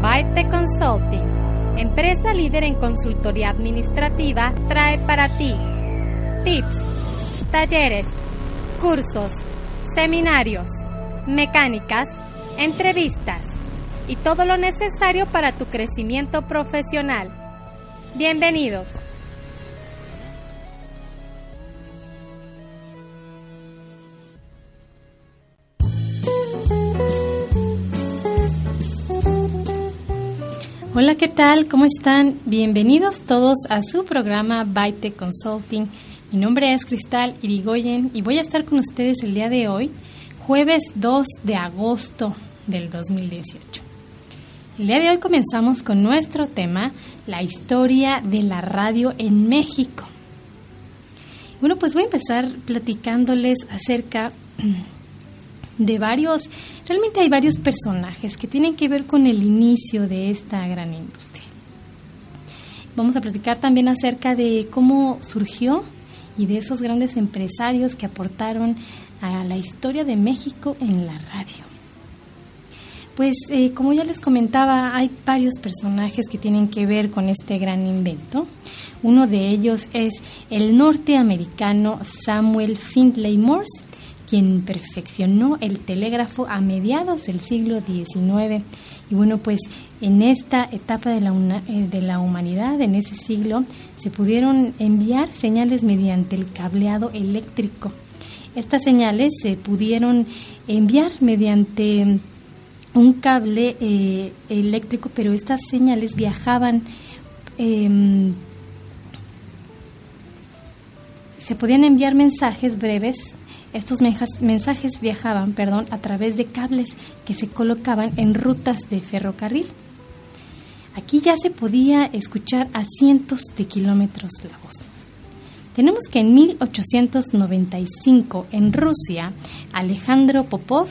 Byte Consulting, empresa líder en consultoría administrativa, trae para ti tips, talleres, cursos, seminarios, mecánicas, entrevistas y todo lo necesario para tu crecimiento profesional. Bienvenidos. Hola, ¿qué tal? ¿Cómo están? Bienvenidos todos a su programa Byte Consulting. Mi nombre es Cristal Irigoyen y voy a estar con ustedes el día de hoy, jueves 2 de agosto del 2018. El día de hoy comenzamos con nuestro tema, la historia de la radio en México. Bueno, pues voy a empezar platicándoles acerca de varios, realmente hay varios personajes que tienen que ver con el inicio de esta gran industria. Vamos a platicar también acerca de cómo surgió y de esos grandes empresarios que aportaron a la historia de México en la radio. Pues eh, como ya les comentaba, hay varios personajes que tienen que ver con este gran invento. Uno de ellos es el norteamericano Samuel Findlay Morse, quien perfeccionó el telégrafo a mediados del siglo XIX. Y bueno, pues en esta etapa de la, eh, de la humanidad, en ese siglo, se pudieron enviar señales mediante el cableado eléctrico. Estas señales se pudieron enviar mediante un cable eh, eléctrico, pero estas señales viajaban, em, se podían enviar mensajes breves. Estos mensajes viajaban, perdón, a través de cables que se colocaban en rutas de ferrocarril. Aquí ya se podía escuchar a cientos de kilómetros la voz. Tenemos que en 1895 en Rusia, Alejandro Popov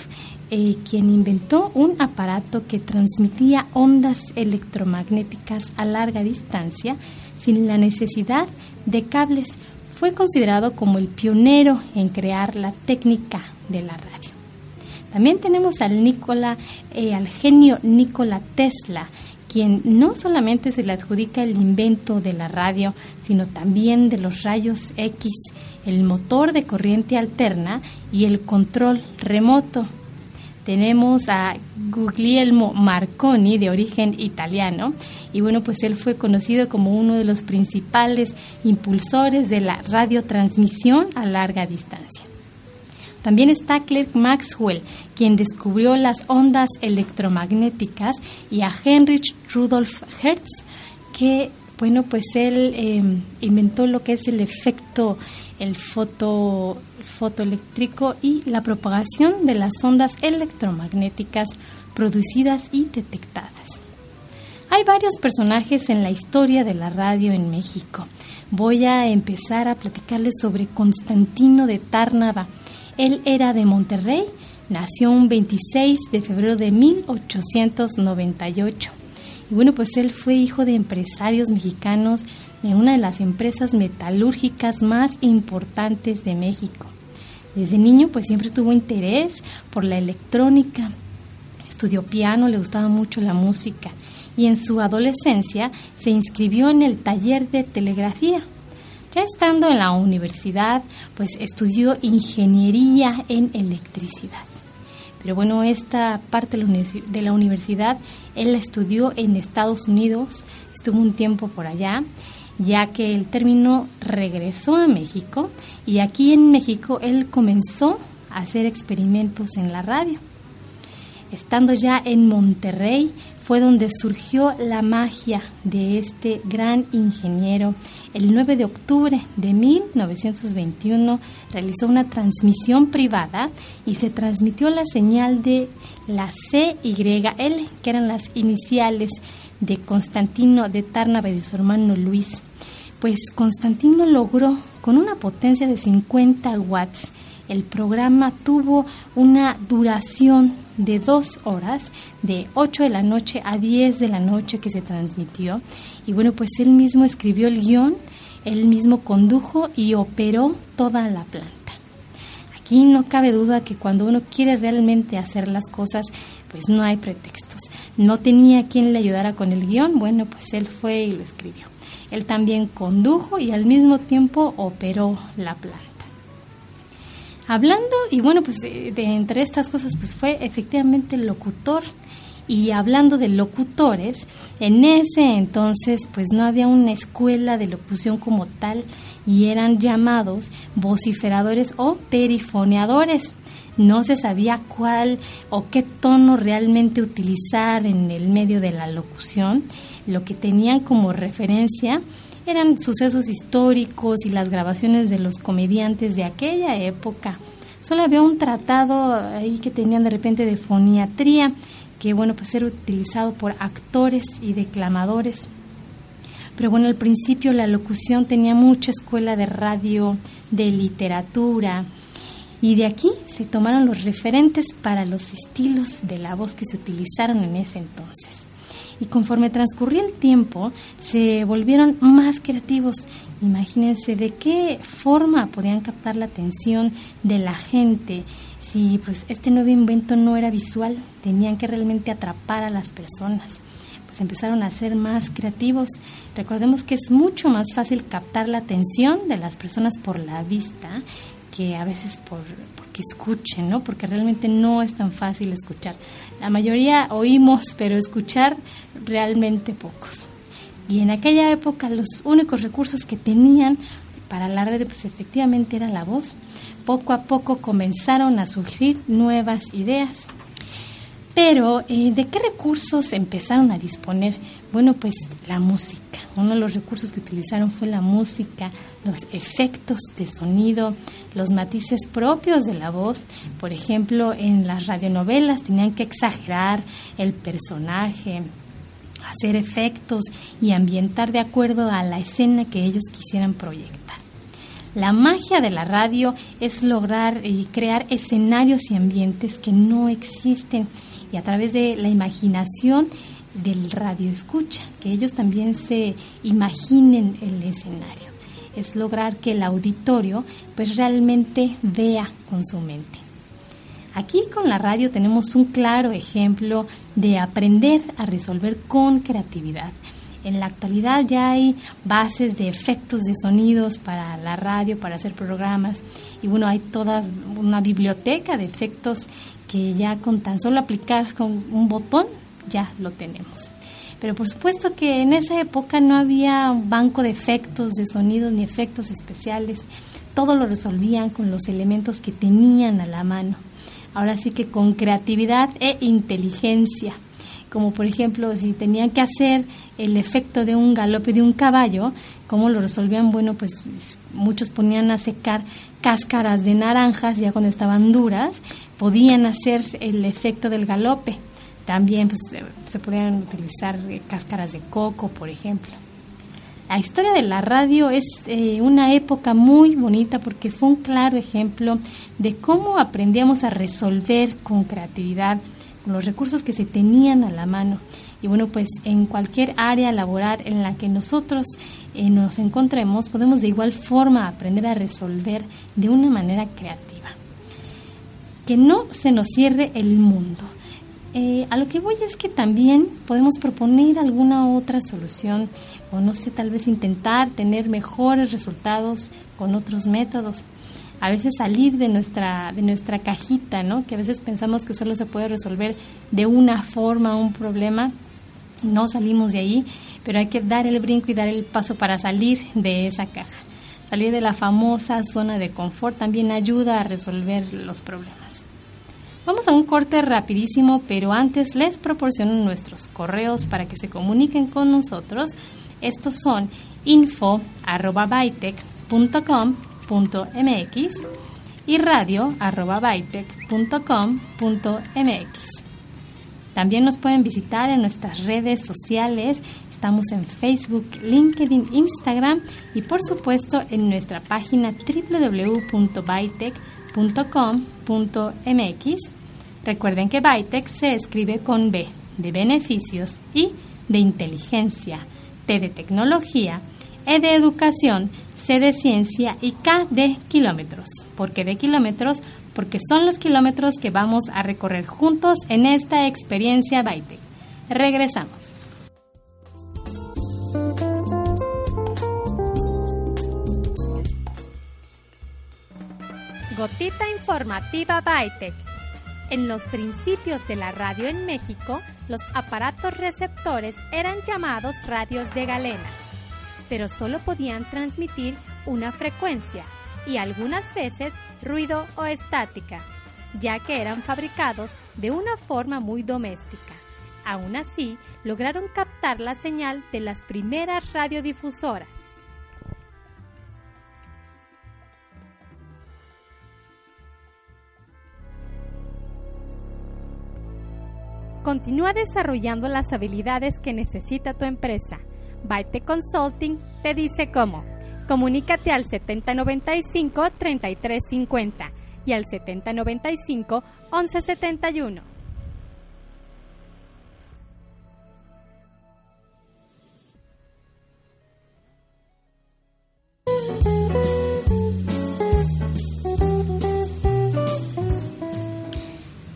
eh, quien inventó un aparato que transmitía ondas electromagnéticas a larga distancia sin la necesidad de cables. Fue considerado como el pionero en crear la técnica de la radio. También tenemos al, Nicola, eh, al genio Nikola Tesla, quien no solamente se le adjudica el invento de la radio, sino también de los rayos X, el motor de corriente alterna y el control remoto tenemos a Guglielmo Marconi, de origen italiano, y bueno, pues él fue conocido como uno de los principales impulsores de la radiotransmisión a larga distancia. También está Clerk Maxwell, quien descubrió las ondas electromagnéticas, y a Heinrich Rudolf Hertz, que, bueno, pues él eh, inventó lo que es el efecto, el foto, fotoeléctrico y la propagación de las ondas electromagnéticas producidas y detectadas. Hay varios personajes en la historia de la radio en México. Voy a empezar a platicarles sobre Constantino de Tárnava. Él era de Monterrey, nació un 26 de febrero de 1898. Y bueno, pues él fue hijo de empresarios mexicanos en una de las empresas metalúrgicas más importantes de México. Desde niño pues siempre tuvo interés por la electrónica, estudió piano, le gustaba mucho la música y en su adolescencia se inscribió en el taller de telegrafía. Ya estando en la universidad, pues estudió ingeniería en electricidad. Pero bueno, esta parte de la universidad él la estudió en Estados Unidos, estuvo un tiempo por allá ya que el término regresó a México y aquí en México él comenzó a hacer experimentos en la radio. Estando ya en Monterrey fue donde surgió la magia de este gran ingeniero. El 9 de octubre de 1921 realizó una transmisión privada y se transmitió la señal de la CYL, que eran las iniciales de Constantino de Tárnava y de su hermano Luis. Pues Constantino logró con una potencia de 50 watts. El programa tuvo una duración de dos horas, de 8 de la noche a 10 de la noche que se transmitió. Y bueno, pues él mismo escribió el guion, él mismo condujo y operó toda la planta. Aquí no cabe duda que cuando uno quiere realmente hacer las cosas, pues no hay pretextos. No tenía quien le ayudara con el guion, bueno, pues él fue y lo escribió. Él también condujo y al mismo tiempo operó la planta. Hablando, y bueno, pues de, entre estas cosas, pues fue efectivamente locutor. Y hablando de locutores, en ese entonces pues no había una escuela de locución como tal y eran llamados vociferadores o perifoneadores. No se sabía cuál o qué tono realmente utilizar en el medio de la locución. Lo que tenían como referencia eran sucesos históricos y las grabaciones de los comediantes de aquella época. Solo había un tratado ahí que tenían de repente de foniatría, que bueno, pues era utilizado por actores y declamadores. Pero bueno, al principio la locución tenía mucha escuela de radio, de literatura, y de aquí se tomaron los referentes para los estilos de la voz que se utilizaron en ese entonces y conforme transcurría el tiempo se volvieron más creativos. Imagínense de qué forma podían captar la atención de la gente si pues este nuevo invento no era visual, tenían que realmente atrapar a las personas. Pues empezaron a ser más creativos. Recordemos que es mucho más fácil captar la atención de las personas por la vista que a veces por, que escuchen, ¿no? Porque realmente no es tan fácil escuchar. La mayoría oímos, pero escuchar realmente pocos. Y en aquella época los únicos recursos que tenían para la red, pues efectivamente era la voz. Poco a poco comenzaron a surgir nuevas ideas. Pero, eh, ¿de qué recursos empezaron a disponer? Bueno, pues la música. Uno de los recursos que utilizaron fue la música, los efectos de sonido, los matices propios de la voz. Por ejemplo, en las radionovelas tenían que exagerar el personaje, hacer efectos y ambientar de acuerdo a la escena que ellos quisieran proyectar. La magia de la radio es lograr y crear escenarios y ambientes que no existen y a través de la imaginación del radio escucha, que ellos también se imaginen el escenario. Es lograr que el auditorio pues realmente vea con su mente. Aquí con la radio tenemos un claro ejemplo de aprender a resolver con creatividad. En la actualidad ya hay bases de efectos de sonidos para la radio, para hacer programas. Y bueno, hay toda una biblioteca de efectos que ya con tan solo aplicar con un botón ya lo tenemos. Pero por supuesto que en esa época no había un banco de efectos, de sonidos ni efectos especiales. Todo lo resolvían con los elementos que tenían a la mano. Ahora sí que con creatividad e inteligencia. Como por ejemplo, si tenían que hacer el efecto de un galope de un caballo, ¿cómo lo resolvían? Bueno, pues muchos ponían a secar cáscaras de naranjas ya cuando estaban duras, podían hacer el efecto del galope. También pues, se podían utilizar eh, cáscaras de coco, por ejemplo. La historia de la radio es eh, una época muy bonita porque fue un claro ejemplo de cómo aprendíamos a resolver con creatividad los recursos que se tenían a la mano. Y bueno, pues en cualquier área laboral en la que nosotros eh, nos encontremos, podemos de igual forma aprender a resolver de una manera creativa. Que no se nos cierre el mundo. Eh, a lo que voy es que también podemos proponer alguna otra solución o no sé, tal vez intentar tener mejores resultados con otros métodos. A veces salir de nuestra, de nuestra cajita, ¿no? Que a veces pensamos que solo se puede resolver de una forma un problema, no salimos de ahí, pero hay que dar el brinco y dar el paso para salir de esa caja. Salir de la famosa zona de confort también ayuda a resolver los problemas. Vamos a un corte rapidísimo, pero antes les proporciono nuestros correos para que se comuniquen con nosotros. Estos son info.bytech.com.mx y radio.bytech.com.mx. También nos pueden visitar en nuestras redes sociales. Estamos en Facebook, LinkedIn, Instagram y por supuesto en nuestra página www.bytech.com.mx. Recuerden que Bytech se escribe con B de beneficios y de inteligencia, T de tecnología, E de educación, C de ciencia y K de kilómetros. ¿Por qué de kilómetros? porque son los kilómetros que vamos a recorrer juntos en esta experiencia Bytec. Regresamos. Gotita informativa Bytec. En los principios de la radio en México, los aparatos receptores eran llamados radios de galena, pero solo podían transmitir una frecuencia y algunas veces ruido o estática, ya que eran fabricados de una forma muy doméstica. Aún así, lograron captar la señal de las primeras radiodifusoras. Continúa desarrollando las habilidades que necesita tu empresa. Byte Consulting te dice cómo. Comunícate al 7095-3350 y al 7095-1171.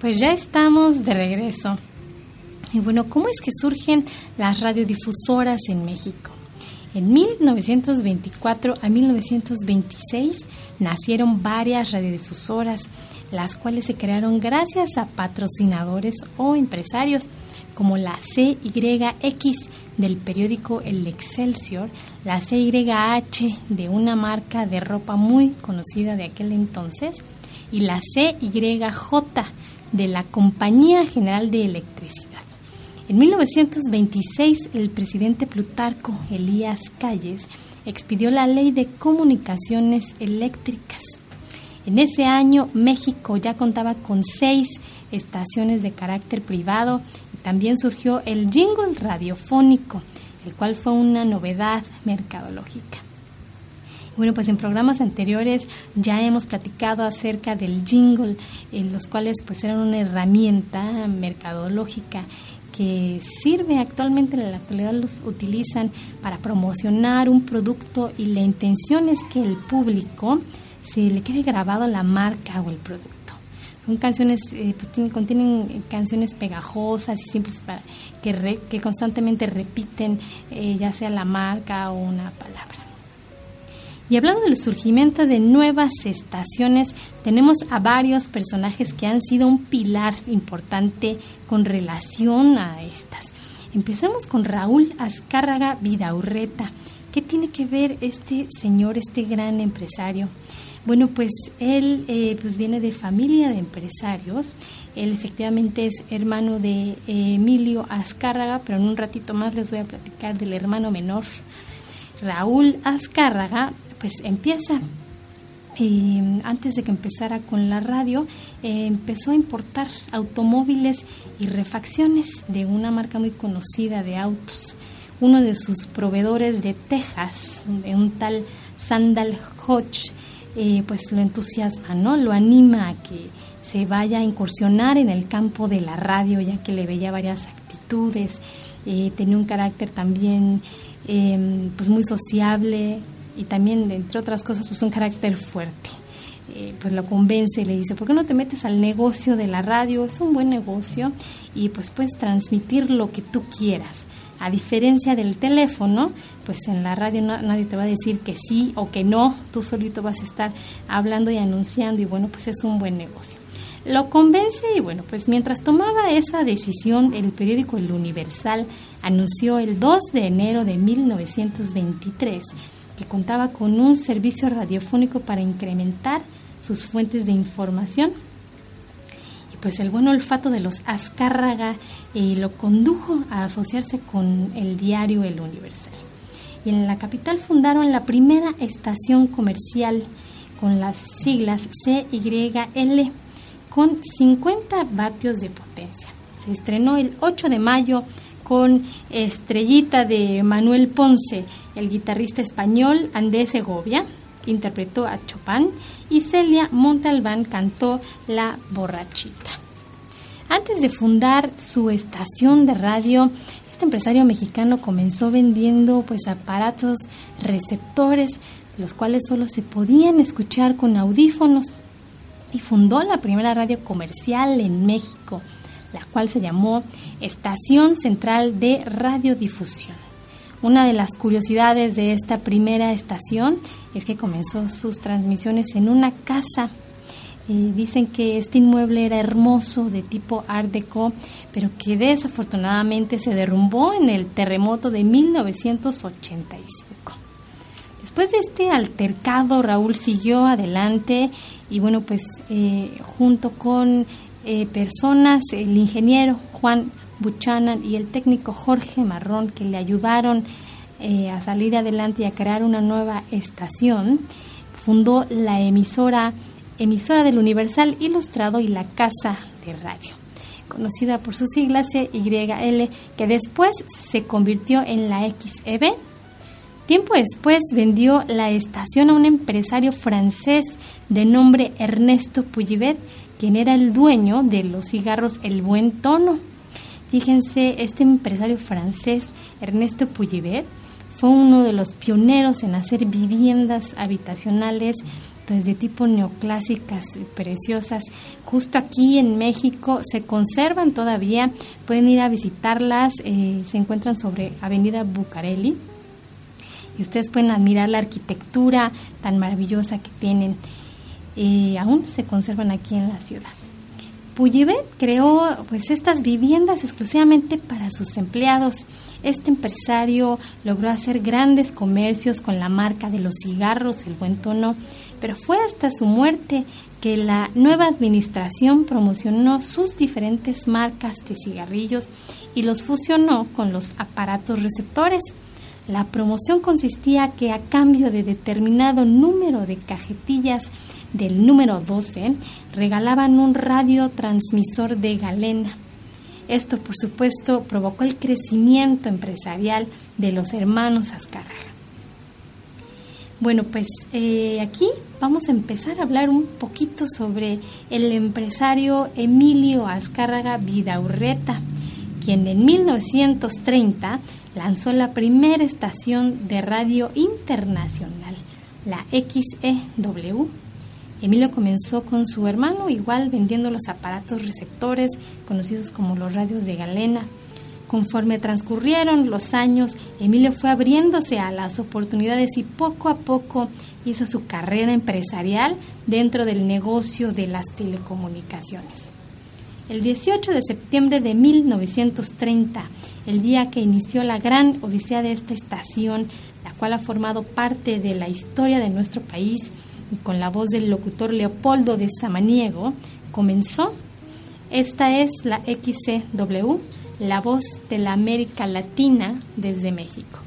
Pues ya estamos de regreso. Y bueno, ¿cómo es que surgen las radiodifusoras en México? En 1924 a 1926 nacieron varias radiodifusoras, las cuales se crearon gracias a patrocinadores o empresarios como la CYX del periódico El Excelsior, la CYH de una marca de ropa muy conocida de aquel entonces y la CYJ de la Compañía General de Electricidad. En 1926, el presidente Plutarco Elías Calles expidió la Ley de Comunicaciones Eléctricas. En ese año, México ya contaba con seis estaciones de carácter privado y también surgió el jingle radiofónico, el cual fue una novedad mercadológica. Bueno, pues en programas anteriores ya hemos platicado acerca del jingle, en los cuales pues eran una herramienta mercadológica que sirve actualmente en la actualidad los utilizan para promocionar un producto y la intención es que el público se le quede grabado la marca o el producto. Son canciones, eh, pues contienen canciones pegajosas y simples para que, que constantemente repiten eh, ya sea la marca o una palabra. Y hablando del surgimiento de nuevas estaciones, tenemos a varios personajes que han sido un pilar importante con relación a estas. Empezamos con Raúl Azcárraga Vidaurreta. ¿Qué tiene que ver este señor, este gran empresario? Bueno, pues él eh, pues viene de familia de empresarios. Él efectivamente es hermano de Emilio Azcárraga, pero en un ratito más les voy a platicar del hermano menor. Raúl Azcárraga pues empieza eh, antes de que empezara con la radio, eh, empezó a importar automóviles y refacciones de una marca muy conocida de autos. Uno de sus proveedores de Texas, un tal Sandal Hodge, eh, pues lo entusiasma, ¿no? Lo anima a que se vaya a incursionar en el campo de la radio, ya que le veía varias actitudes, tenía un carácter también pues muy sociable, y también, entre otras cosas, pues un carácter fuerte. Eh, pues lo convence y le dice, ¿por qué no te metes al negocio de la radio? Es un buen negocio y pues puedes transmitir lo que tú quieras. A diferencia del teléfono, pues en la radio nadie te va a decir que sí o que no, tú solito vas a estar hablando y anunciando y bueno, pues es un buen negocio. Lo convence y bueno, pues mientras tomaba esa decisión, el periódico El Universal anunció el 2 de enero de 1923 que contaba con un servicio radiofónico para incrementar sus fuentes de información. Y pues el buen olfato de los Azcárraga eh, lo condujo a asociarse con el diario El Universal. Y en la capital fundaron la primera estación comercial con las siglas CYL con 50 vatios de potencia. Se estrenó el 8 de mayo con Estrellita de Manuel Ponce, el guitarrista español Andrés Segovia, interpretó a Chopin y Celia Montalbán cantó La borrachita. Antes de fundar su estación de radio, este empresario mexicano comenzó vendiendo pues aparatos receptores, los cuales solo se podían escuchar con audífonos y fundó la primera radio comercial en México, la cual se llamó Estación Central de Radiodifusión. Una de las curiosidades de esta primera estación es que comenzó sus transmisiones en una casa. Eh, dicen que este inmueble era hermoso, de tipo Art Deco, pero que desafortunadamente se derrumbó en el terremoto de 1985. Después de este altercado, Raúl siguió adelante y bueno, pues eh, junto con eh, personas, el ingeniero Juan Buchanan y el técnico Jorge Marrón que le ayudaron eh, a salir adelante y a crear una nueva estación, fundó la emisora, emisora del Universal Ilustrado y la Casa de Radio, conocida por sus siglas CYL, que después se convirtió en la XEB. Tiempo después vendió la estación a un empresario francés de nombre Ernesto Puyibet, quien era el dueño de los cigarros El Buen Tono Fíjense, este empresario francés, Ernesto Puyibet, fue uno de los pioneros en hacer viviendas habitacionales pues, de tipo neoclásicas preciosas. Justo aquí en México se conservan todavía, pueden ir a visitarlas, eh, se encuentran sobre Avenida Bucareli y ustedes pueden admirar la arquitectura tan maravillosa que tienen. Eh, aún se conservan aquí en la ciudad. Puyibet creó pues estas viviendas exclusivamente para sus empleados. Este empresario logró hacer grandes comercios con la marca de los cigarros, el buen tono, pero fue hasta su muerte que la nueva administración promocionó sus diferentes marcas de cigarrillos y los fusionó con los aparatos receptores. La promoción consistía que a cambio de determinado número de cajetillas del número 12 regalaban un radiotransmisor de galena. Esto, por supuesto, provocó el crecimiento empresarial de los hermanos Azcárraga. Bueno, pues eh, aquí vamos a empezar a hablar un poquito sobre el empresario Emilio Azcárraga Vidaurreta, quien en 1930 lanzó la primera estación de radio internacional, la XEW Emilio comenzó con su hermano, igual vendiendo los aparatos receptores conocidos como los radios de galena. Conforme transcurrieron los años, Emilio fue abriéndose a las oportunidades y poco a poco hizo su carrera empresarial dentro del negocio de las telecomunicaciones. El 18 de septiembre de 1930, el día que inició la gran odisea de esta estación, la cual ha formado parte de la historia de nuestro país, con la voz del locutor Leopoldo de Samaniego, comenzó. Esta es la XCW, la voz de la América Latina desde México.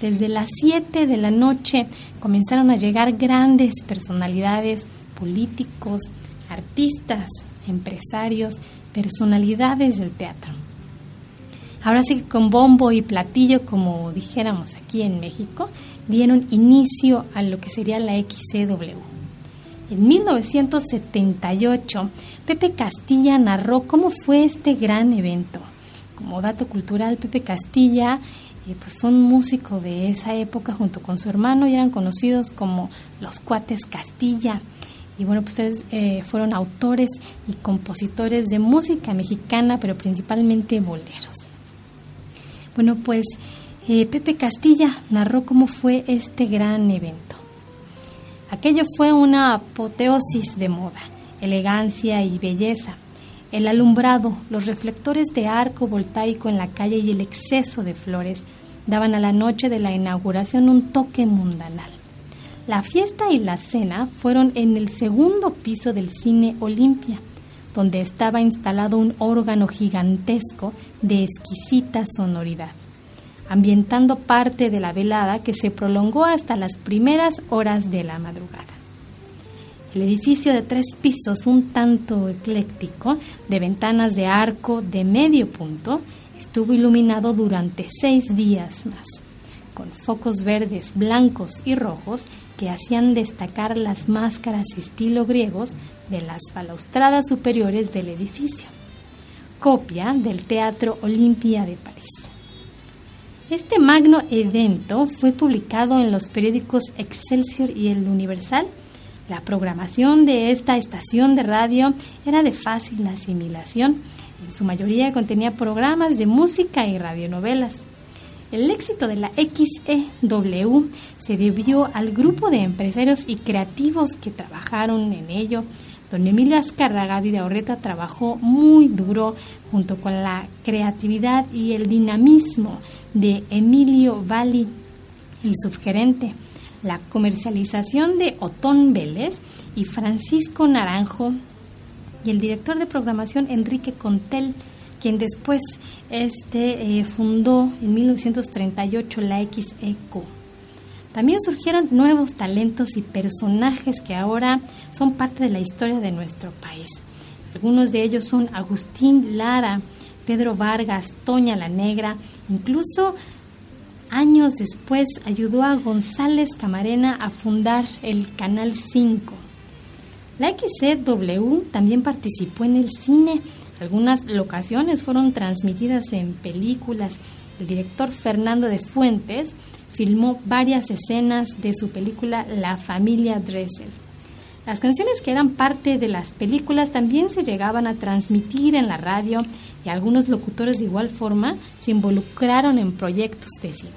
Desde las 7 de la noche comenzaron a llegar grandes personalidades, políticos, artistas, empresarios, personalidades del teatro. Ahora sí que con bombo y platillo, como dijéramos aquí en México, dieron inicio a lo que sería la XCW. En 1978, Pepe Castilla narró cómo fue este gran evento. Como dato cultural, Pepe Castilla eh, pues fue un músico de esa época junto con su hermano y eran conocidos como los cuates Castilla. Y bueno, pues eh, fueron autores y compositores de música mexicana, pero principalmente boleros. Bueno, pues eh, Pepe Castilla narró cómo fue este gran evento. Aquello fue una apoteosis de moda, elegancia y belleza. El alumbrado, los reflectores de arco voltaico en la calle y el exceso de flores daban a la noche de la inauguración un toque mundanal. La fiesta y la cena fueron en el segundo piso del cine Olimpia, donde estaba instalado un órgano gigantesco de exquisita sonoridad, ambientando parte de la velada que se prolongó hasta las primeras horas de la madrugada. El edificio de tres pisos, un tanto ecléctico, de ventanas de arco de medio punto, estuvo iluminado durante seis días más, con focos verdes, blancos y rojos que hacían destacar las máscaras estilo griegos de las balaustradas superiores del edificio, copia del Teatro Olimpia de París. Este magno evento fue publicado en los periódicos Excelsior y El Universal la programación de esta estación de radio era de fácil asimilación. En su mayoría contenía programas de música y radionovelas. El éxito de la XEW se debió al grupo de empresarios y creativos que trabajaron en ello. Don Emilio Azcárraga Vidaurreta trabajó muy duro junto con la creatividad y el dinamismo de Emilio Valli, el subgerente la comercialización de Otón Vélez y Francisco Naranjo y el director de programación Enrique Contel, quien después este, eh, fundó en 1938 la XECO. También surgieron nuevos talentos y personajes que ahora son parte de la historia de nuestro país. Algunos de ellos son Agustín Lara, Pedro Vargas, Toña la Negra, incluso Años después ayudó a González Camarena a fundar el Canal 5. La XCW también participó en el cine. Algunas locaciones fueron transmitidas en películas. El director Fernando de Fuentes filmó varias escenas de su película La familia Dressel. Las canciones que eran parte de las películas también se llegaban a transmitir en la radio y algunos locutores de igual forma se involucraron en proyectos de cine.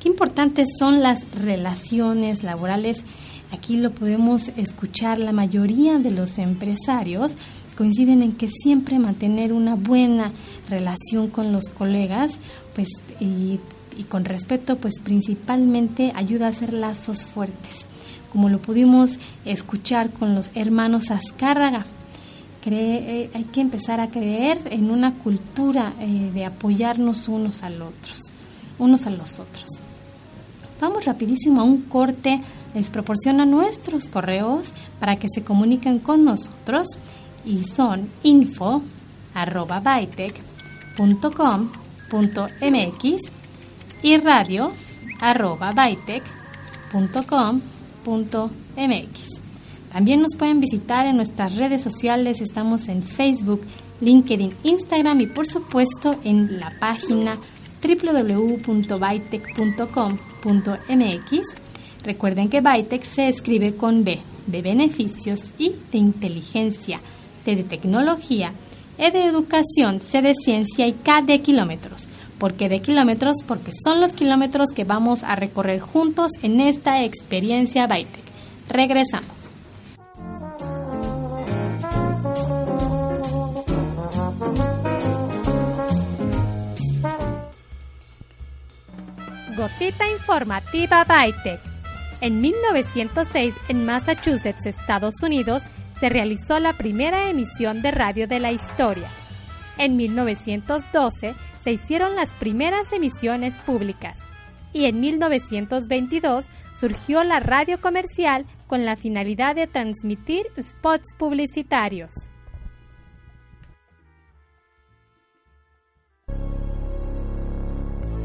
Qué importantes son las relaciones laborales. Aquí lo podemos escuchar, la mayoría de los empresarios coinciden en que siempre mantener una buena relación con los colegas, pues y, y con respeto, pues principalmente ayuda a hacer lazos fuertes como lo pudimos escuchar con los hermanos Azcárraga. Eh, hay que empezar a creer en una cultura eh, de apoyarnos unos a los otros, unos a los otros. Vamos rapidísimo a un corte, les proporciona nuestros correos para que se comuniquen con nosotros y son info arroba y radio arroba También nos pueden visitar en nuestras redes sociales, estamos en Facebook, LinkedIn, Instagram y por supuesto en la página www.bytech.com.mx. Recuerden que Bytech se escribe con B de beneficios y de inteligencia, T de tecnología, E de educación, C de ciencia y K de kilómetros. ¿Por qué de kilómetros? Porque son los kilómetros que vamos a recorrer juntos en esta experiencia Bytec. Regresamos. Gotita informativa Bytec. En 1906, en Massachusetts, Estados Unidos, se realizó la primera emisión de radio de la historia. En 1912, se hicieron las primeras emisiones públicas y en 1922 surgió la radio comercial con la finalidad de transmitir spots publicitarios.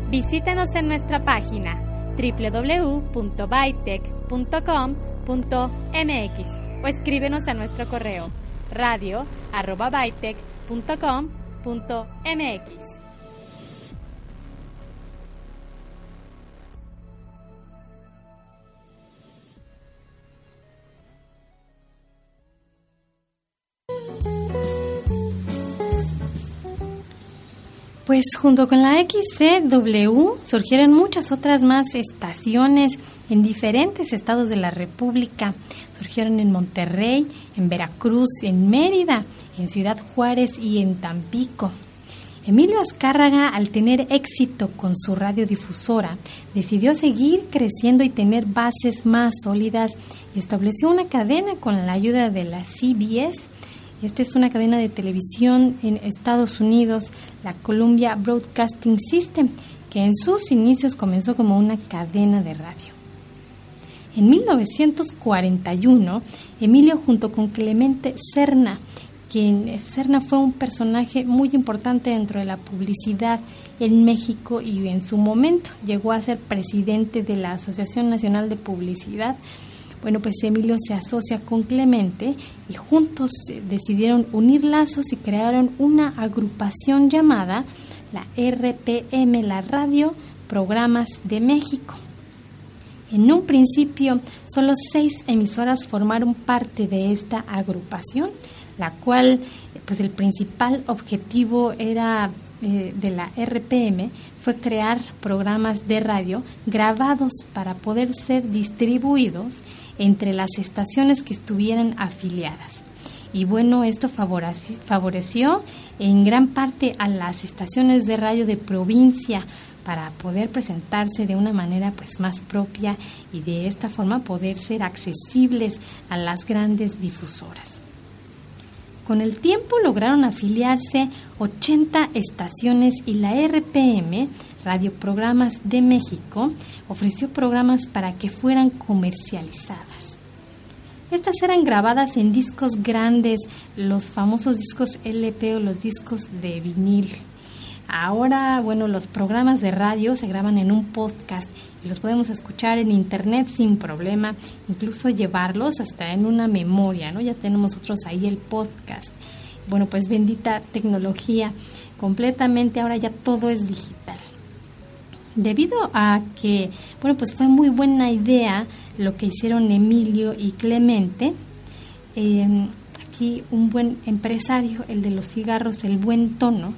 Visítenos en nuestra página www.bytech.com.mx o escríbenos a nuestro correo radio.bytech.com.mx. Pues junto con la XCW surgieron muchas otras más estaciones en diferentes estados de la República. Surgieron en Monterrey, en Veracruz, en Mérida, en Ciudad Juárez y en Tampico. Emilio Azcárraga, al tener éxito con su radiodifusora, decidió seguir creciendo y tener bases más sólidas y estableció una cadena con la ayuda de la CBS Esta es una cadena de televisión en Estados Unidos, la Columbia Broadcasting System, que en sus inicios comenzó como una cadena de radio. En 1941, Emilio junto con Clemente Serna, quien Serna fue un personaje muy importante dentro de la publicidad en México y en su momento llegó a ser presidente de la Asociación Nacional de Publicidad. Bueno, pues Emilio se asocia con Clemente y juntos decidieron unir lazos y crearon una agrupación llamada la RPM, la Radio Programas de México. En un principio, solo seis emisoras formaron parte de esta agrupación, la cual, pues el principal objetivo era eh, de la RPM fue crear programas de radio grabados para poder ser distribuidos entre las estaciones que estuvieran afiliadas. Y bueno, esto favoreció, favoreció en gran parte a las estaciones de radio de provincia para poder presentarse de una manera pues más propia y de esta forma poder ser accesibles a las grandes difusoras. Con el tiempo lograron afiliarse 80 estaciones y la RPM, Radioprogramas de México, ofreció programas para que fueran comercializadas. Estas eran grabadas en discos grandes, los famosos discos LP o los discos de vinil. Ahora, bueno, los programas de radio se graban en un podcast los podemos escuchar en internet sin problema, incluso llevarlos hasta en una memoria, ¿no? Ya tenemos nosotros ahí el podcast. Bueno, pues bendita tecnología, completamente ahora ya todo es digital. Debido a que, bueno, pues fue muy buena idea lo que hicieron Emilio y Clemente, em, aquí un buen empresario, el de los cigarros, el buen tono,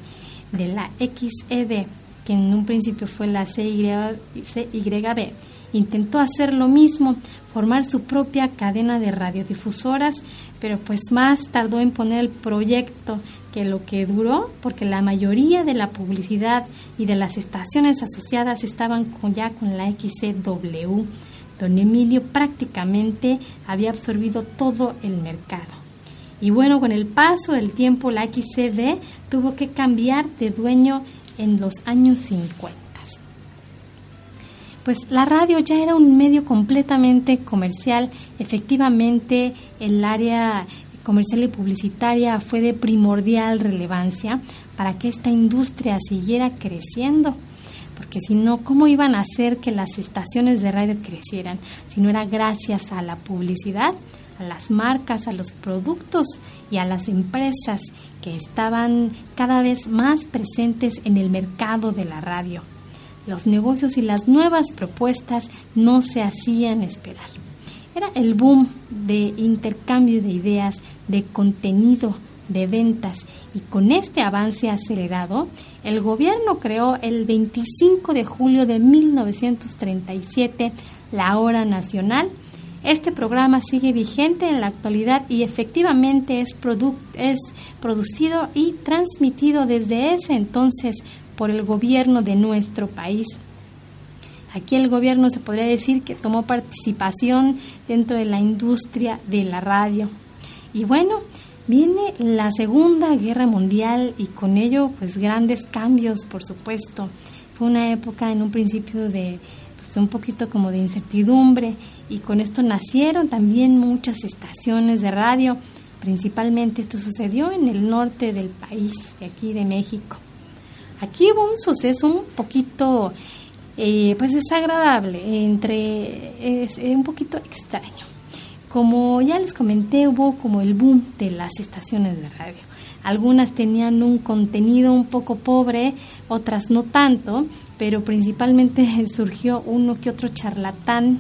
de la XEB, en un principio fue la CYB, intentó hacer lo mismo, formar su propia cadena de radiodifusoras, pero pues más tardó en poner el proyecto que lo que duró, porque la mayoría de la publicidad y de las estaciones asociadas estaban ya con la XCW. Don Emilio prácticamente había absorbido todo el mercado. Y bueno, con el paso del tiempo la XCD tuvo que cambiar de dueño en los años 50. Pues la radio ya era un medio completamente comercial. Efectivamente, el área comercial y publicitaria fue de primordial relevancia para que esta industria siguiera creciendo. Porque si no, ¿cómo iban a hacer que las estaciones de radio crecieran? Si no era gracias a la publicidad a las marcas, a los productos y a las empresas que estaban cada vez más presentes en el mercado de la radio. Los negocios y las nuevas propuestas no se hacían esperar. Era el boom de intercambio de ideas, de contenido, de ventas y con este avance acelerado, el gobierno creó el 25 de julio de 1937 la Hora Nacional este programa sigue vigente en la actualidad y efectivamente es, es producido y transmitido desde ese entonces por el gobierno de nuestro país. Aquí el gobierno se podría decir que tomó participación dentro de la industria de la radio. Y bueno, viene la Segunda Guerra Mundial y con ello pues grandes cambios, por supuesto. Fue una época en un principio de pues, un poquito como de incertidumbre y con esto nacieron también muchas estaciones de radio. Principalmente esto sucedió en el norte del país, de aquí de México. Aquí hubo un suceso un poquito, eh, pues desagradable, entre, es, un poquito extraño. Como ya les comenté, hubo como el boom de las estaciones de radio. Algunas tenían un contenido un poco pobre, otras no tanto, pero principalmente surgió uno que otro charlatán.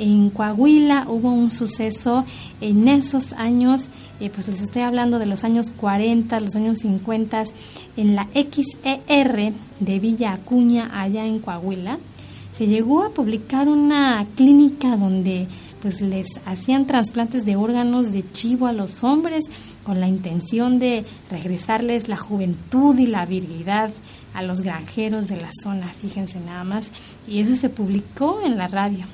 En Coahuila hubo un suceso en esos años, eh, pues les estoy hablando de los años 40, los años 50, en la XER de Villa Acuña, allá en Coahuila, se llegó a publicar una clínica donde pues les hacían trasplantes de órganos de chivo a los hombres con la intención de regresarles la juventud y la virilidad a los granjeros de la zona, fíjense nada más, y eso se publicó en la radio.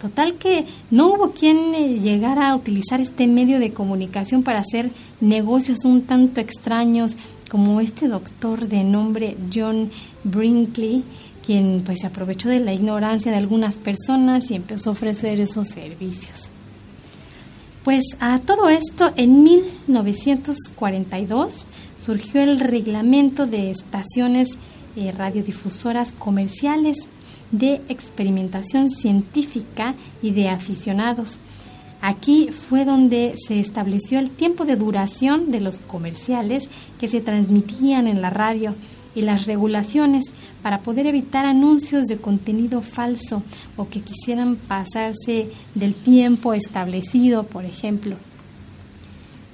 Total que no hubo quien eh, llegara a utilizar este medio de comunicación para hacer negocios un tanto extraños como este doctor de nombre John Brinkley, quien pues se aprovechó de la ignorancia de algunas personas y empezó a ofrecer esos servicios. Pues a todo esto, en 1942 surgió el reglamento de estaciones eh, radiodifusoras comerciales de experimentación científica y de aficionados. Aquí fue donde se estableció el tiempo de duración de los comerciales que se transmitían en la radio y las regulaciones para poder evitar anuncios de contenido falso o que quisieran pasarse del tiempo establecido, por ejemplo.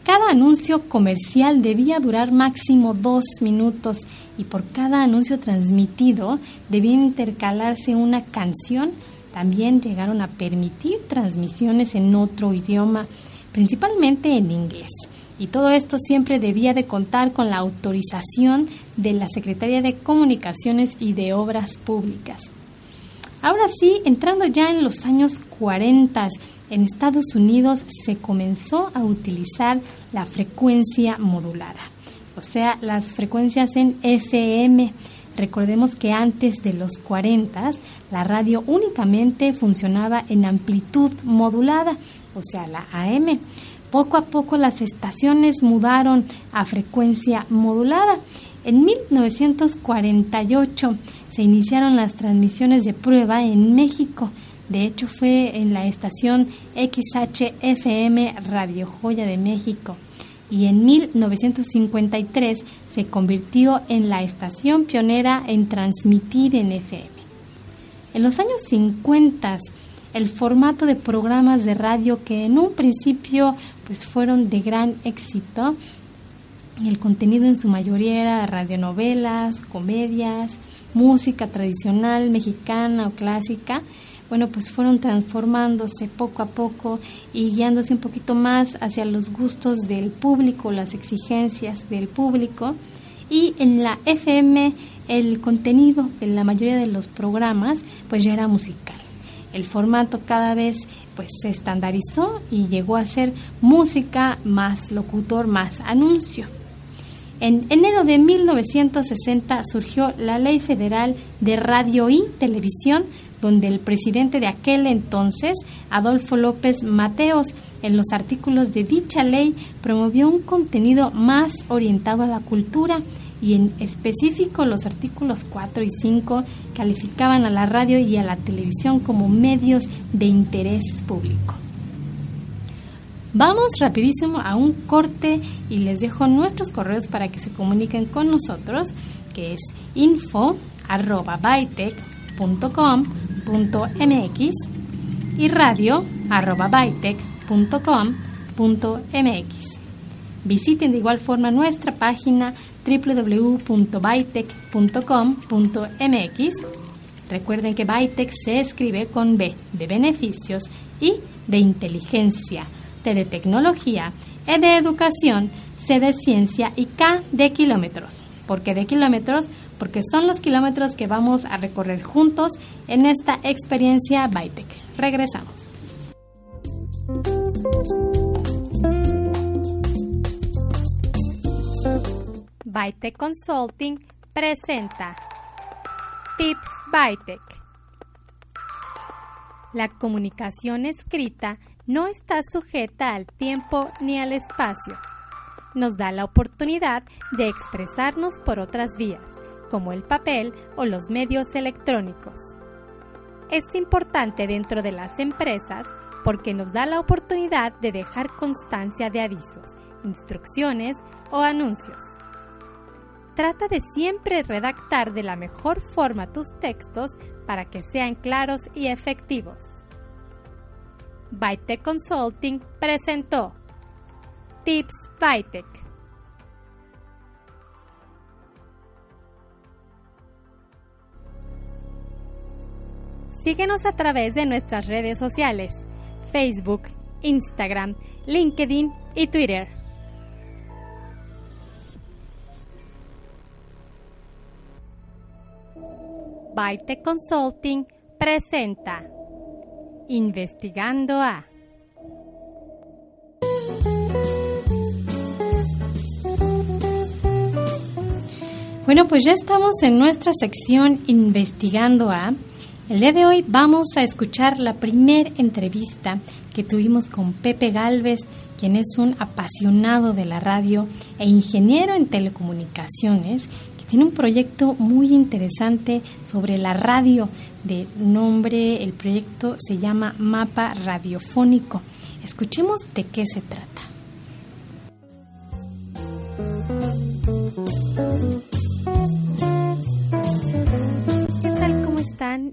Cada anuncio comercial debía durar máximo dos minutos y por cada anuncio transmitido debía intercalarse una canción. También llegaron a permitir transmisiones en otro idioma, principalmente en inglés. Y todo esto siempre debía de contar con la autorización de la Secretaría de Comunicaciones y de Obras Públicas. Ahora sí, entrando ya en los años 40, en Estados Unidos se comenzó a utilizar la frecuencia modulada, o sea, las frecuencias en FM. Recordemos que antes de los 40 la radio únicamente funcionaba en amplitud modulada, o sea, la AM. Poco a poco las estaciones mudaron a frecuencia modulada. En 1948 se iniciaron las transmisiones de prueba en México de hecho, fue en la estación XHFM Radio Joya de México y en 1953 se convirtió en la estación pionera en transmitir en FM. En los años 50, el formato de programas de radio que en un principio pues fueron de gran éxito, el contenido en su mayoría era radionovelas, comedias, música tradicional mexicana o clásica, bueno, pues fueron transformándose poco a poco y guiándose un poquito más hacia los gustos del público, las exigencias del público. Y en la FM el contenido de la mayoría de los programas pues ya era musical. El formato cada vez pues se estandarizó y llegó a ser música más locutor más anuncio. En enero de 1960 surgió la Ley Federal de Radio y Televisión donde el presidente de aquel entonces, Adolfo López Mateos, en los artículos de dicha ley promovió un contenido más orientado a la cultura y en específico los artículos 4 y 5 calificaban a la radio y a la televisión como medios de interés público. Vamos rapidísimo a un corte y les dejo nuestros correos para que se comuniquen con nosotros, que es info arroba mx y radio Visiten de igual forma nuestra página www.bytech.com.mx. Recuerden que Bytech se escribe con B de beneficios y de inteligencia, T de tecnología, E de educación, C de ciencia y K de kilómetros. ¿Por qué de kilómetros? porque son los kilómetros que vamos a recorrer juntos en esta experiencia Bytec. Regresamos. Bytec Consulting presenta Tips Bytec. La comunicación escrita no está sujeta al tiempo ni al espacio. Nos da la oportunidad de expresarnos por otras vías como el papel o los medios electrónicos. Es importante dentro de las empresas porque nos da la oportunidad de dejar constancia de avisos, instrucciones o anuncios. Trata de siempre redactar de la mejor forma tus textos para que sean claros y efectivos. Bytec Consulting presentó Tips Bytec Síguenos a través de nuestras redes sociales, Facebook, Instagram, LinkedIn y Twitter. Byte Consulting presenta Investigando a. Bueno, pues ya estamos en nuestra sección Investigando a. El día de hoy vamos a escuchar la primera entrevista que tuvimos con Pepe Galvez, quien es un apasionado de la radio e ingeniero en telecomunicaciones, que tiene un proyecto muy interesante sobre la radio, de nombre, el proyecto se llama Mapa Radiofónico. Escuchemos de qué se trata.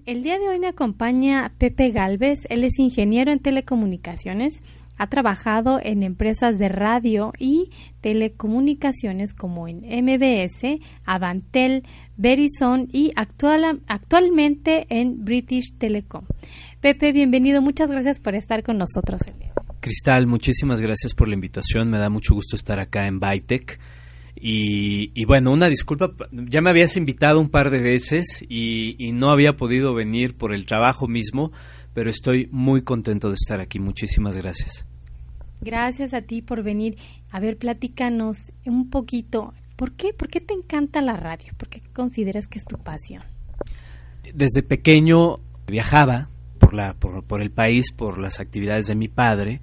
El día de hoy me acompaña Pepe Galvez. Él es ingeniero en telecomunicaciones. Ha trabajado en empresas de radio y telecomunicaciones como en MBS, Avantel, Verizon y actual, actualmente en British Telecom. Pepe, bienvenido. Muchas gracias por estar con nosotros. Cristal, muchísimas gracias por la invitación. Me da mucho gusto estar acá en Bytech. Y, bueno, una disculpa, ya me habías invitado un par de veces y, no había podido venir por el trabajo mismo, pero estoy muy contento de estar aquí. Muchísimas gracias. Gracias a ti por venir. A ver, platícanos un poquito. ¿Por qué? ¿Por qué te encanta la radio? ¿Por qué consideras que es tu pasión? Desde pequeño viajaba por, la, por, por el país, por las actividades de mi padre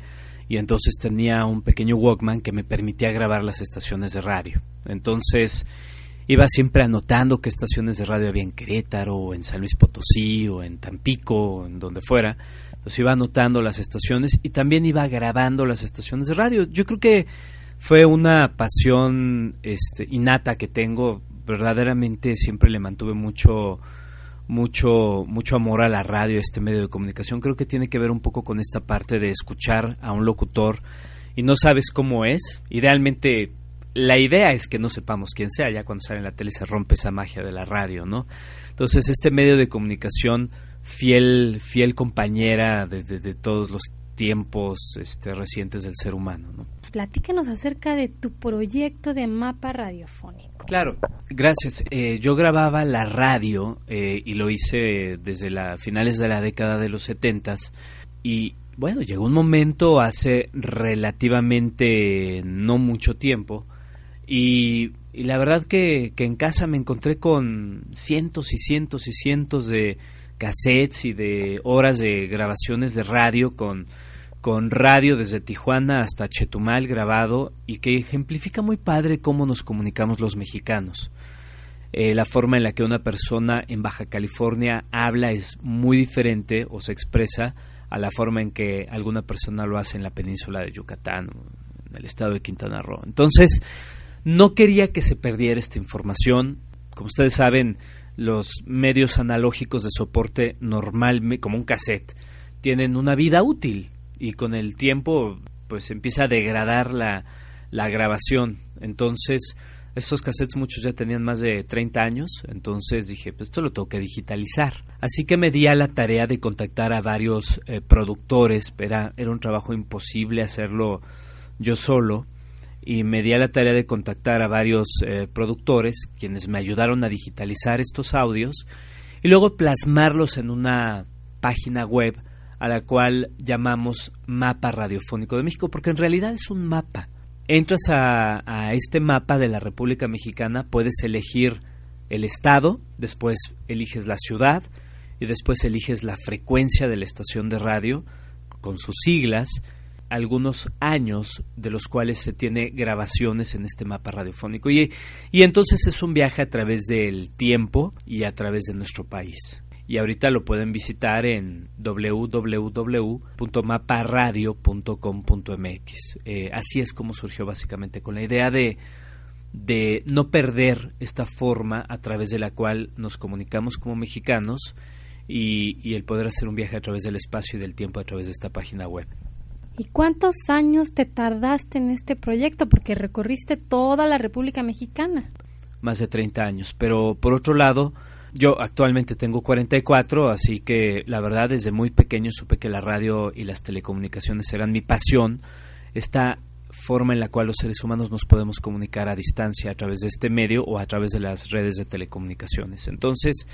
y entonces tenía un pequeño Walkman que me permitía grabar las estaciones de radio. Entonces iba siempre anotando qué estaciones de radio había en Querétaro, en San Luis Potosí, o en Tampico, o en donde fuera. Entonces iba anotando las estaciones y también iba grabando las estaciones de radio. Yo creo que fue una pasión este, innata que tengo. Verdaderamente siempre le mantuve mucho mucho, mucho amor a la radio, este medio de comunicación. Creo que tiene que ver un poco con esta parte de escuchar a un locutor y no sabes cómo es. Idealmente, la idea es que no sepamos quién sea, ya cuando sale en la tele se rompe esa magia de la radio, ¿no? Entonces, este medio de comunicación, fiel, fiel compañera de, de, de todos los tiempos este, recientes del ser humano, ¿no? Platícanos acerca de tu proyecto de mapa radiofónico. Claro, gracias. Eh, yo grababa la radio eh, y lo hice desde las finales de la década de los setentas y bueno, llegó un momento hace relativamente no mucho tiempo y, la verdad que, que, en casa me encontré con cientos y cientos y cientos de cassettes y de horas de grabaciones de radio con con radio desde Tijuana hasta Chetumal grabado y que ejemplifica muy padre cómo nos comunicamos los mexicanos. Eh, la forma en la que una persona en Baja California habla es muy diferente o se expresa a la forma en que alguna persona lo hace en la península de Yucatán, en el estado de Quintana Roo. Entonces, no quería que se perdiera esta información. Como ustedes saben, los medios analógicos de soporte normal, como un cassette, tienen una vida útil y con el tiempo pues empieza a degradar la, la grabación. Entonces, estos cassettes muchos ya tenían más de 30 años, entonces dije, pues esto lo tengo que digitalizar. Así que me di a la tarea de contactar a varios eh, productores, era, era un trabajo imposible hacerlo yo solo, y me di a la tarea de contactar a varios eh, productores, quienes me ayudaron a digitalizar estos audios, y luego plasmarlos en una página web a la cual llamamos Mapa Radiofónico de México, porque en realidad es un mapa. Entras a, este mapa de la República Mexicana, puedes elegir el estado, después eliges la ciudad y después eliges la frecuencia de la estación de radio con sus siglas, algunos años de los cuales se tiene grabaciones en este mapa radiofónico. Y, y entonces es un viaje a través del tiempo y a través de nuestro país y ahorita lo pueden visitar en www.maparadio.com.mx. Eh, así es como surgió básicamente con la idea de, de no perder esta forma a través de la cual nos comunicamos como mexicanos y, y el poder hacer un viaje a través del espacio y del tiempo a través de esta página web. ¿Y cuántos años te tardaste en este proyecto? Porque recorriste toda la República Mexicana. Más de 30 años. Pero por otro lado, yo actualmente tengo 44, así que la verdad desde muy pequeño supe que la radio y las telecomunicaciones eran mi pasión. Esta forma en la cual los seres humanos nos podemos comunicar a distancia a través de este medio o a través de las redes de telecomunicaciones. Entonces,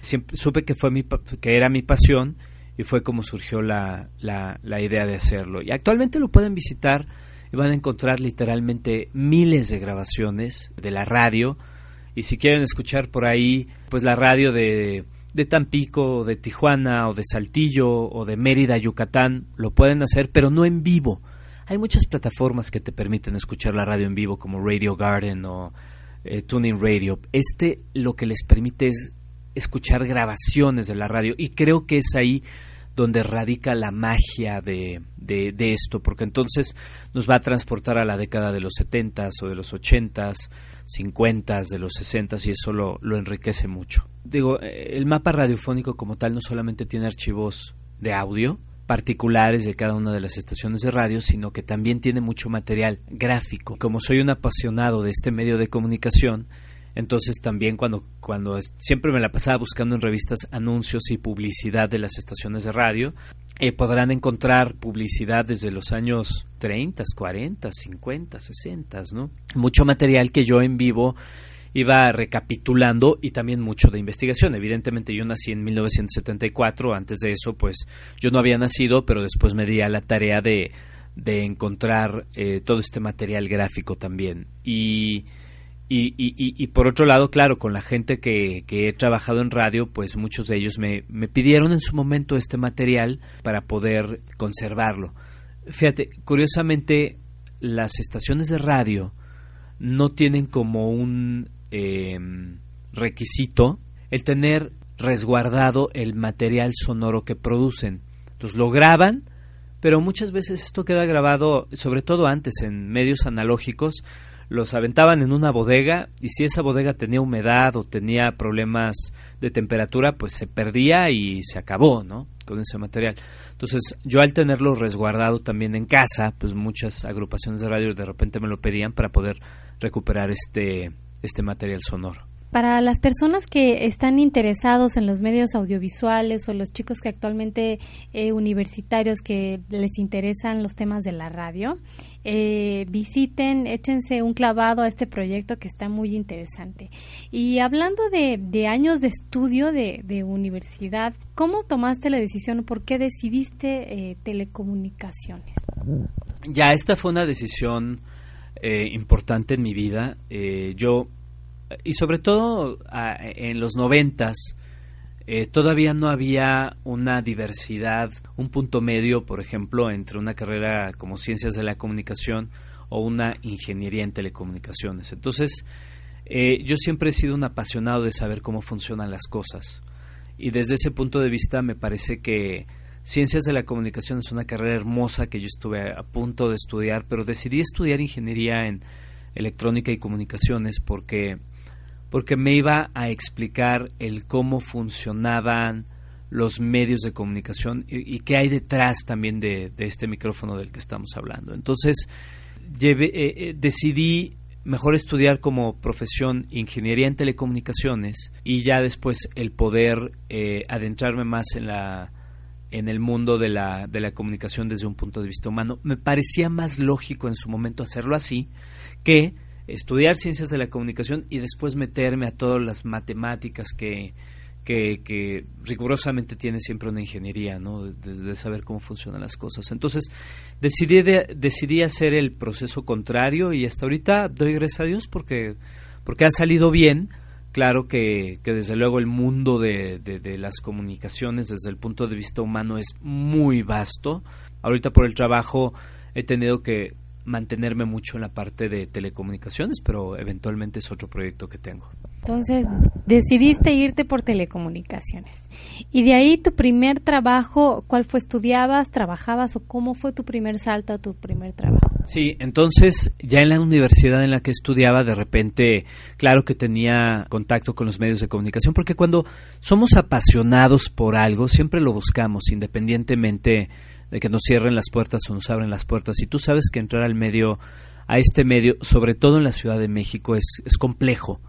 siempre supe que fue mi que era mi pasión y fue como surgió la, la, la idea de hacerlo. Y actualmente lo pueden visitar y van a encontrar literalmente miles de grabaciones de la radio. Y si quieren escuchar por ahí, pues la radio de, de Tampico, o de Tijuana, o de Saltillo, o de Mérida, Yucatán, lo pueden hacer, pero no en vivo. Hay muchas plataformas que te permiten escuchar la radio en vivo, como Radio Garden o eh, Tuning Radio. Este lo que les permite es escuchar grabaciones de la radio y creo que es ahí donde radica la magia de, de, esto, porque entonces nos va a transportar a la década de los 70 o de los 80s, 50 de los 60 y eso lo, lo enriquece mucho. Digo, eh, el mapa radiofónico como tal no solamente tiene archivos de audio, particulares de cada una de las estaciones de radio, sino que también tiene mucho material gráfico. Como soy un apasionado de este medio de comunicación, entonces también cuando, cuando siempre me la pasaba buscando en revistas anuncios y publicidad de las estaciones de radio, eh, podrán encontrar publicidad desde los años 30, 40, 50, 60, ¿no? Mucho material que yo en vivo iba recapitulando y también mucho de investigación. Evidentemente yo nací en 1974, antes de eso pues yo no había nacido, pero después me di a la tarea de, de encontrar eh, todo este material gráfico también. Y y, y, por otro lado, claro, con la gente que, que he trabajado en radio, pues muchos de ellos me, me, pidieron en su momento este material para poder conservarlo. Fíjate, curiosamente, las estaciones de radio no tienen como un em, requisito el tener resguardado el material sonoro que producen. Entonces lo graban, pero muchas veces esto queda grabado, sobre todo antes en medios analógicos, los aventaban en una bodega y si esa bodega tenía humedad o tenía problemas de temperatura, pues se perdía y se acabó, ¿no? Con ese material. Entonces, yo al tenerlo resguardado también en casa, pues muchas agrupaciones de radio de repente me lo pedían para poder recuperar este, este material sonoro. Para las personas que están interesados en los medios audiovisuales o los chicos que actualmente eh, universitarios que les interesan los temas de la radio, eh, visiten, échense un clavado a este proyecto que está muy interesante. Y hablando de, años de estudio de, universidad, ¿cómo tomaste la decisión? ¿Por qué decidiste eh, telecomunicaciones? Ya, esta fue una decisión eh, importante en mi vida. yo, y sobre todo en los noventas, eh, todavía no había una diversidad, un punto medio, por ejemplo, entre una carrera como ciencias de la comunicación o una ingeniería en telecomunicaciones. Entonces, eh, yo siempre he sido un apasionado de saber cómo funcionan las cosas. Y desde ese punto de vista me parece que ciencias de la comunicación es una carrera hermosa que yo estuve a punto de estudiar, pero decidí estudiar ingeniería en electrónica y comunicaciones porque porque me iba a explicar el cómo funcionaban los medios de comunicación y, qué hay detrás también de, este micrófono del que estamos hablando. Entonces, eh, eh, decidí mejor estudiar como profesión ingeniería en telecomunicaciones y ya después el poder eh, adentrarme más en la en el mundo de la, de la comunicación desde un punto de vista humano. Me parecía más lógico en su momento hacerlo así que estudiar ciencias de la comunicación y después meterme a todas las matemáticas que, que, rigurosamente tiene siempre una ingeniería, ¿no? De, saber cómo funcionan las cosas. Entonces, decidí, decidí hacer el proceso contrario y hasta ahorita doy gracias a Dios porque, porque ha salido bien. Claro que, que desde luego el mundo de, de, las comunicaciones desde el punto de vista humano es muy vasto. Ahorita por el trabajo he tenido que mantenerme mucho en la parte de telecomunicaciones, pero eventualmente es otro proyecto que tengo. Entonces, decidiste irte por telecomunicaciones. Y de ahí tu primer trabajo, ¿cuál fue? ¿Estudiabas, trabajabas o cómo fue tu primer salto a tu primer trabajo? Sí, entonces ya en la universidad en la que estudiaba, de repente, claro que tenía contacto con los medios de comunicación, porque cuando somos apasionados por algo, siempre lo buscamos, independientemente de que nos cierren las puertas o nos abren las puertas. Y tú sabes que entrar al medio, a este medio, sobre todo en la Ciudad de México, es, es complejo,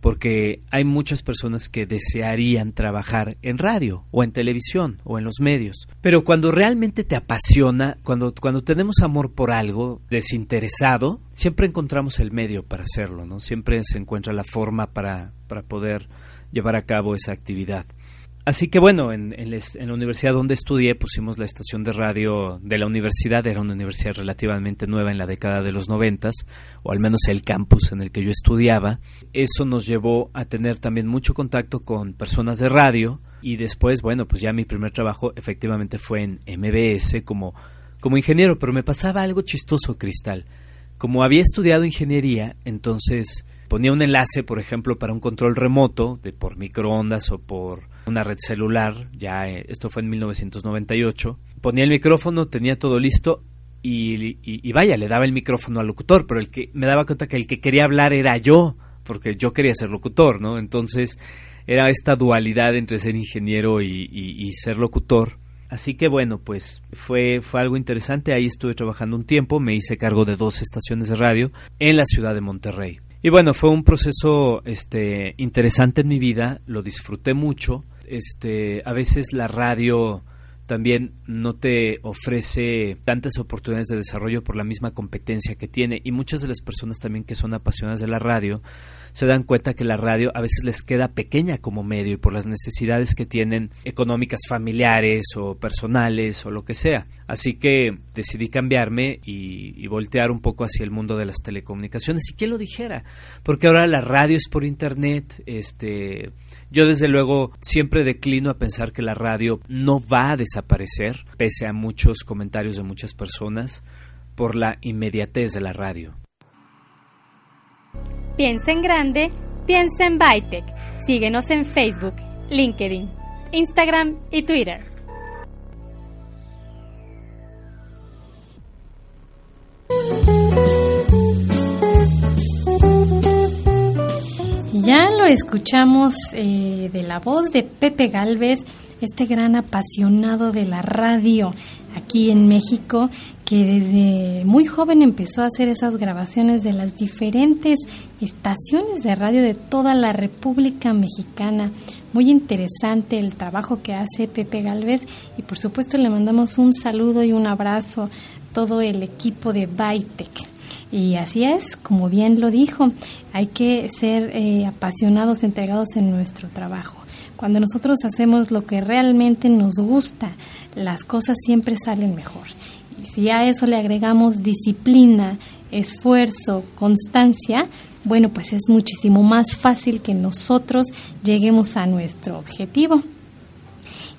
porque hay muchas personas que desearían trabajar en radio o en televisión o en los medios. Pero cuando realmente te apasiona, cuando, cuando tenemos amor por algo desinteresado, siempre encontramos el medio para hacerlo, ¿no? Siempre se encuentra la forma para, para poder llevar a cabo esa actividad. Así que bueno, en, la universidad donde estudié pusimos la estación de radio de la universidad, era una universidad relativamente nueva en la década de los noventas, o al menos el campus en el que yo estudiaba. Eso nos llevó a tener también mucho contacto con personas de radio y después, bueno, pues ya mi primer trabajo efectivamente fue en MBS como, como ingeniero, pero me pasaba algo chistoso, Cristal. Como había estudiado ingeniería, entonces ponía un enlace, por ejemplo, para un control remoto, de por microondas o por una red celular, ya eh, esto fue en 1998, ponía el micrófono, tenía todo listo y, vaya, le daba el micrófono al locutor, pero el que me daba cuenta que el que quería hablar era yo, porque yo quería ser locutor, ¿no? Entonces era esta dualidad entre ser ingeniero y, ser locutor. Así que bueno, pues fue, fue algo interesante. Ahí estuve trabajando un tiempo, me hice cargo de dos estaciones de radio en la ciudad de Monterrey. Y bueno, fue un proceso este, interesante en mi vida, lo disfruté mucho. Este, a veces la radio también no te ofrece tantas oportunidades de desarrollo por la misma competencia que tiene. Y muchas de las personas también que son apasionadas de la radio se dan cuenta que la radio a veces les queda pequeña como medio y por las necesidades que tienen económicas familiares o personales o lo que sea. Así que decidí cambiarme y, voltear un poco hacia el mundo de las telecomunicaciones. ¿Y quién lo dijera? Porque ahora la radio es por internet, este yo desde luego siempre declino a pensar que la radio no va a desaparecer, pese a muchos comentarios de muchas personas, por la inmediatez de la radio. Piensa en grande, piensa en Bytec. Síguenos en Facebook, LinkedIn, Instagram y Twitter. Ya lo escuchamos eh, de la voz de Pepe Galvez, este gran apasionado de la radio aquí en México, que desde muy joven empezó a hacer esas grabaciones de las diferentes estaciones de radio de toda la República Mexicana. Muy interesante el trabajo que hace Pepe Galvez y por supuesto le mandamos un saludo y un abrazo a todo el equipo de Bytec. Y así es, como bien lo dijo, hay que ser eh, apasionados, entregados en nuestro trabajo. Cuando nosotros hacemos lo que realmente nos gusta, las cosas siempre salen mejor. Si a eso le agregamos disciplina, esfuerzo, constancia, bueno, pues es muchísimo más fácil que nosotros lleguemos a nuestro objetivo.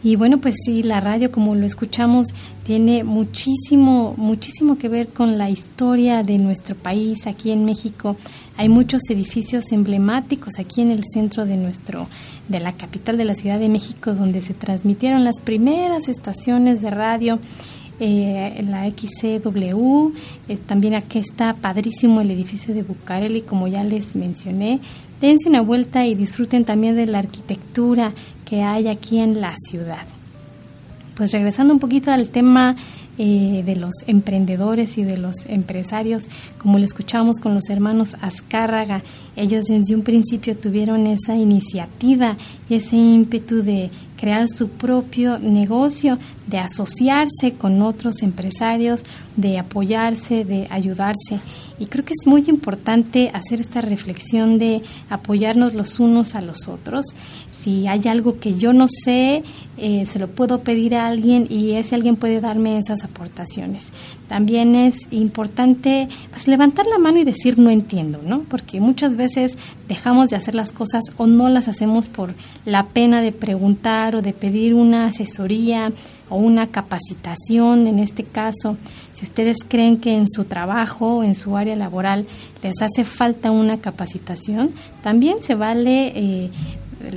Y bueno, pues sí, la radio, como lo escuchamos, tiene muchísimo, muchísimo que ver con la historia de nuestro país aquí en México. Hay muchos edificios emblemáticos aquí en el centro de nuestro, de la capital de la Ciudad de México, donde se transmitieron las primeras estaciones de radio eh, la XCW, eh, también aquí está padrísimo el edificio de Bucareli, como ya les mencioné. Dense una vuelta y disfruten también de la arquitectura que hay aquí en la ciudad. Pues regresando un poquito al tema eh, de los emprendedores y de los empresarios, como lo escuchamos con los hermanos Azcárraga, ellos desde un principio tuvieron esa iniciativa y ese ímpetu de crear su propio negocio, de asociarse con otros empresarios, de apoyarse, de ayudarse. Y creo que es muy importante hacer esta reflexión de apoyarnos los unos a los otros. Si hay algo que yo no sé, eh, se lo puedo pedir a alguien y ese alguien puede darme esas aportaciones. También es importante pues, levantar la mano y decir no entiendo, ¿no? Porque muchas veces dejamos de hacer las cosas o no las hacemos por la pena de preguntar o de pedir una asesoría o una capacitación en este caso. Si ustedes creen que en su trabajo o en su área laboral les hace falta una capacitación, también se vale eh,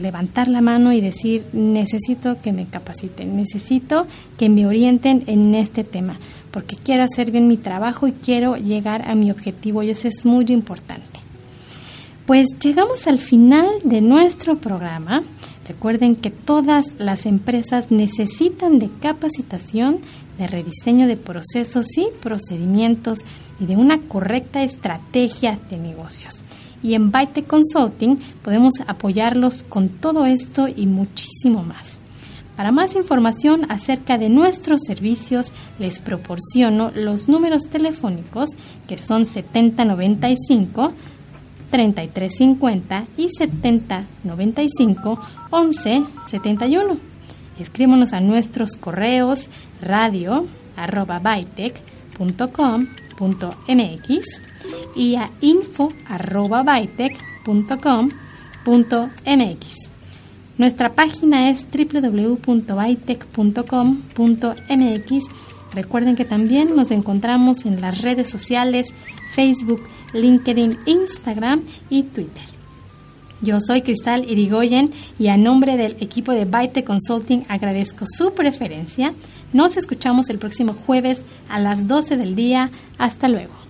levantar la mano y decir necesito que me capaciten, necesito que me orienten en este tema, porque quiero hacer bien mi trabajo y quiero llegar a mi objetivo y eso es muy importante. Pues llegamos al final de nuestro programa. Recuerden que todas las empresas necesitan de capacitación, de rediseño de procesos y procedimientos y de una correcta estrategia de negocios. Y en Byte Consulting podemos apoyarlos con todo esto y muchísimo más. Para más información acerca de nuestros servicios, les proporciono los números telefónicos que son 7095 3350 y 7095 1171. Escríbanos a nuestros correos radio arroba .mx y a info arroba .mx. Nuestra página es www.bytech.com.mx. Recuerden que también nos encontramos en las redes sociales Facebook, LinkedIn, Instagram y Twitter. Yo soy Cristal Irigoyen y a nombre del equipo de Byte Consulting agradezco su preferencia. Nos escuchamos el próximo jueves a las 12 del día. Hasta luego.